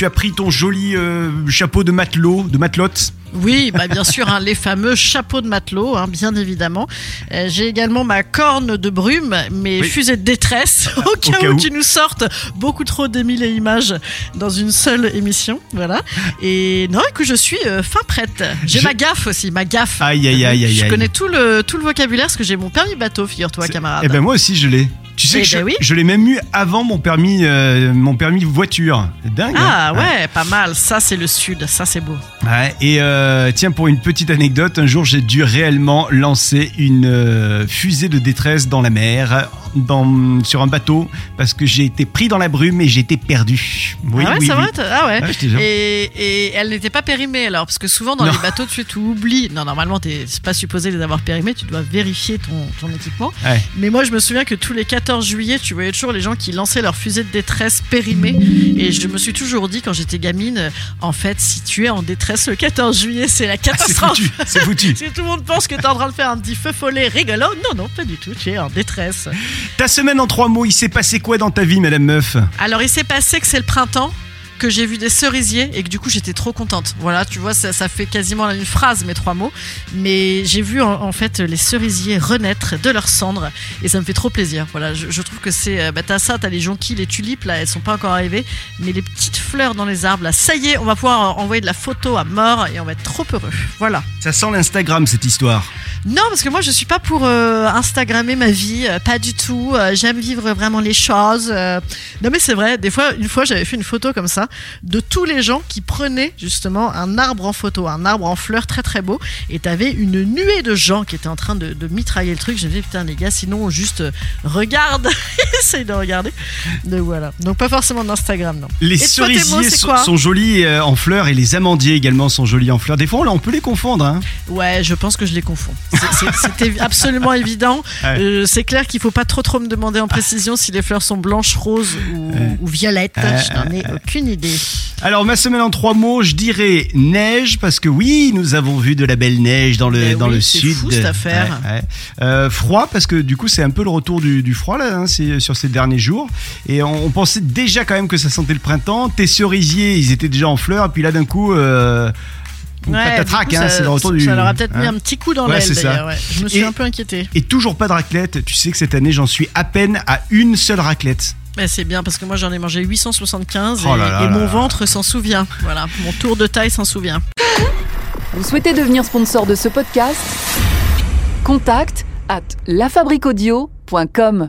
Tu as pris ton joli euh, chapeau de matelot, de matelote. Oui, bah bien sûr, hein, les fameux chapeaux de matelot, hein, bien évidemment. Euh, J'ai également ma corne de brume, mes Oui. fusées de détresse, au cas, cas où, où. tu nous sortes beaucoup trop d'Emile et images dans une seule émission. Voilà. Et non, écoute, je suis euh, fin prête. J'ai Je- ma gaffe aussi, ma gaffe. Aïe, aïe, aïe, aïe, Je aïe. connais tout le, tout le vocabulaire parce que j'ai mon permis bateau, figure-toi, camarade. Eh ben moi aussi je l'ai. Tu sais Eh que je, ben oui. je l'ai même eu avant mon permis, euh, mon permis voiture. Dingue. ah hein ouais, pas mal. Ça, c'est le sud. Ça, c'est beau. Ouais, et euh, tiens, pour une petite anecdote, un jour j'ai dû réellement lancer une euh, fusée de détresse dans la mer, dans, sur un bateau, parce que j'ai été pris dans la brume et j'ai été perdu. Oui, ah ouais, oui, ça oui. Ah ouais. Je. Et, et elle n'était pas périmée alors, parce que souvent dans Non. les bateaux, tu, tu oublies. Non, normalement, t'es c'est pas supposé les avoir périmés, tu dois vérifier ton, ton équipement. Ouais. Mais moi, je me souviens que tous les 14 juillet, tu voyais toujours les gens qui lançaient leur fusée de détresse périmée. Et je me suis toujours dit, quand j'étais gamine, en fait, si tu es en détresse le 14 juillet, c'est la Ah, c'est catastrophe. foutu, c'est foutu. Si tout le monde pense que t'es en train de faire un petit feu follet rigolo, non, non, pas du tout, tu es en détresse. Ta semaine en trois mots, il s'est passé quoi dans ta vie, Madame Meuf? Alors il s'est passé que c'est le printemps que j'ai vu des cerisiers et que du coup j'étais trop contente. Voilà, tu vois, ça, ça fait quasiment une phrase mes trois mots. Mais j'ai vu en, en fait les cerisiers renaître de leurs cendres et ça me fait trop plaisir. Voilà, je, je trouve que c'est. euh, Bah, t'as ça, t'as les jonquilles, les tulipes là, elles sont pas encore arrivées. Mais les petites fleurs dans les arbres là, ça y est, on va pouvoir envoyer de la photo à mort et on va être trop heureux. Voilà. Ça sent l'Instagram cette histoire. Non, parce que moi je suis pas pour euh, Instagrammer ma vie, euh, pas du tout. Euh, J'aime vivre vraiment les choses. Non, mais c'est vrai. Des fois, une fois, j'avais fait une photo comme ça de tous les gens qui prenaient justement un arbre en photo, un arbre en fleurs très très beau. Et t'avais une nuée de gens qui étaient en train de, de mitrailler le truc. J'ai dit putain les gars, sinon juste euh, regarde, essaye de regarder. Donc voilà. Donc pas forcément d'Instagram, non. Les toi, mots, cerisiers sont, sont jolis euh, en fleurs et les amandiers également sont jolis en fleurs. Des fois, on, on peut les confondre. Hein. Ouais, je pense que je les confonds. C'était absolument évident. Ouais. Euh, c'est clair qu'il faut pas trop trop me demander en précision si les fleurs sont blanches, roses ou, violettes. Je n'en ai aucune idée. Alors, ma semaine en trois mots, je dirais neige, parce que oui, nous avons vu de la belle neige dans le, Mais dans oui, le c'est sud. fou, cette affaire. Ouais, ouais. Euh, froid, parce que du coup, c'est un peu le retour du, du froid là, hein, sur ces derniers jours. Et on, on pensait déjà quand même que ça sentait le printemps. Tes cerisiers, ils étaient déjà en fleurs, et puis là, d'un coup. Euh, du coup, hein, ça- c'est le retour ça du. leur a peut-être mis hein. un petit coup dans Ouais, l'aile d'ailleurs. ouais. Je me suis Et- un peu inquiété. Et toujours pas de raclette. Tu sais que cette année, j'en suis à peine à une seule raclette. Mais c'est bien parce que moi j'en ai mangé 875 Oh et, là là et là mon là. ventre s'en souvient. Voilà, mon tour de taille s'en souvient. Vous souhaitez devenir sponsor de ce podcast? Contact à lafabriquaudio.com.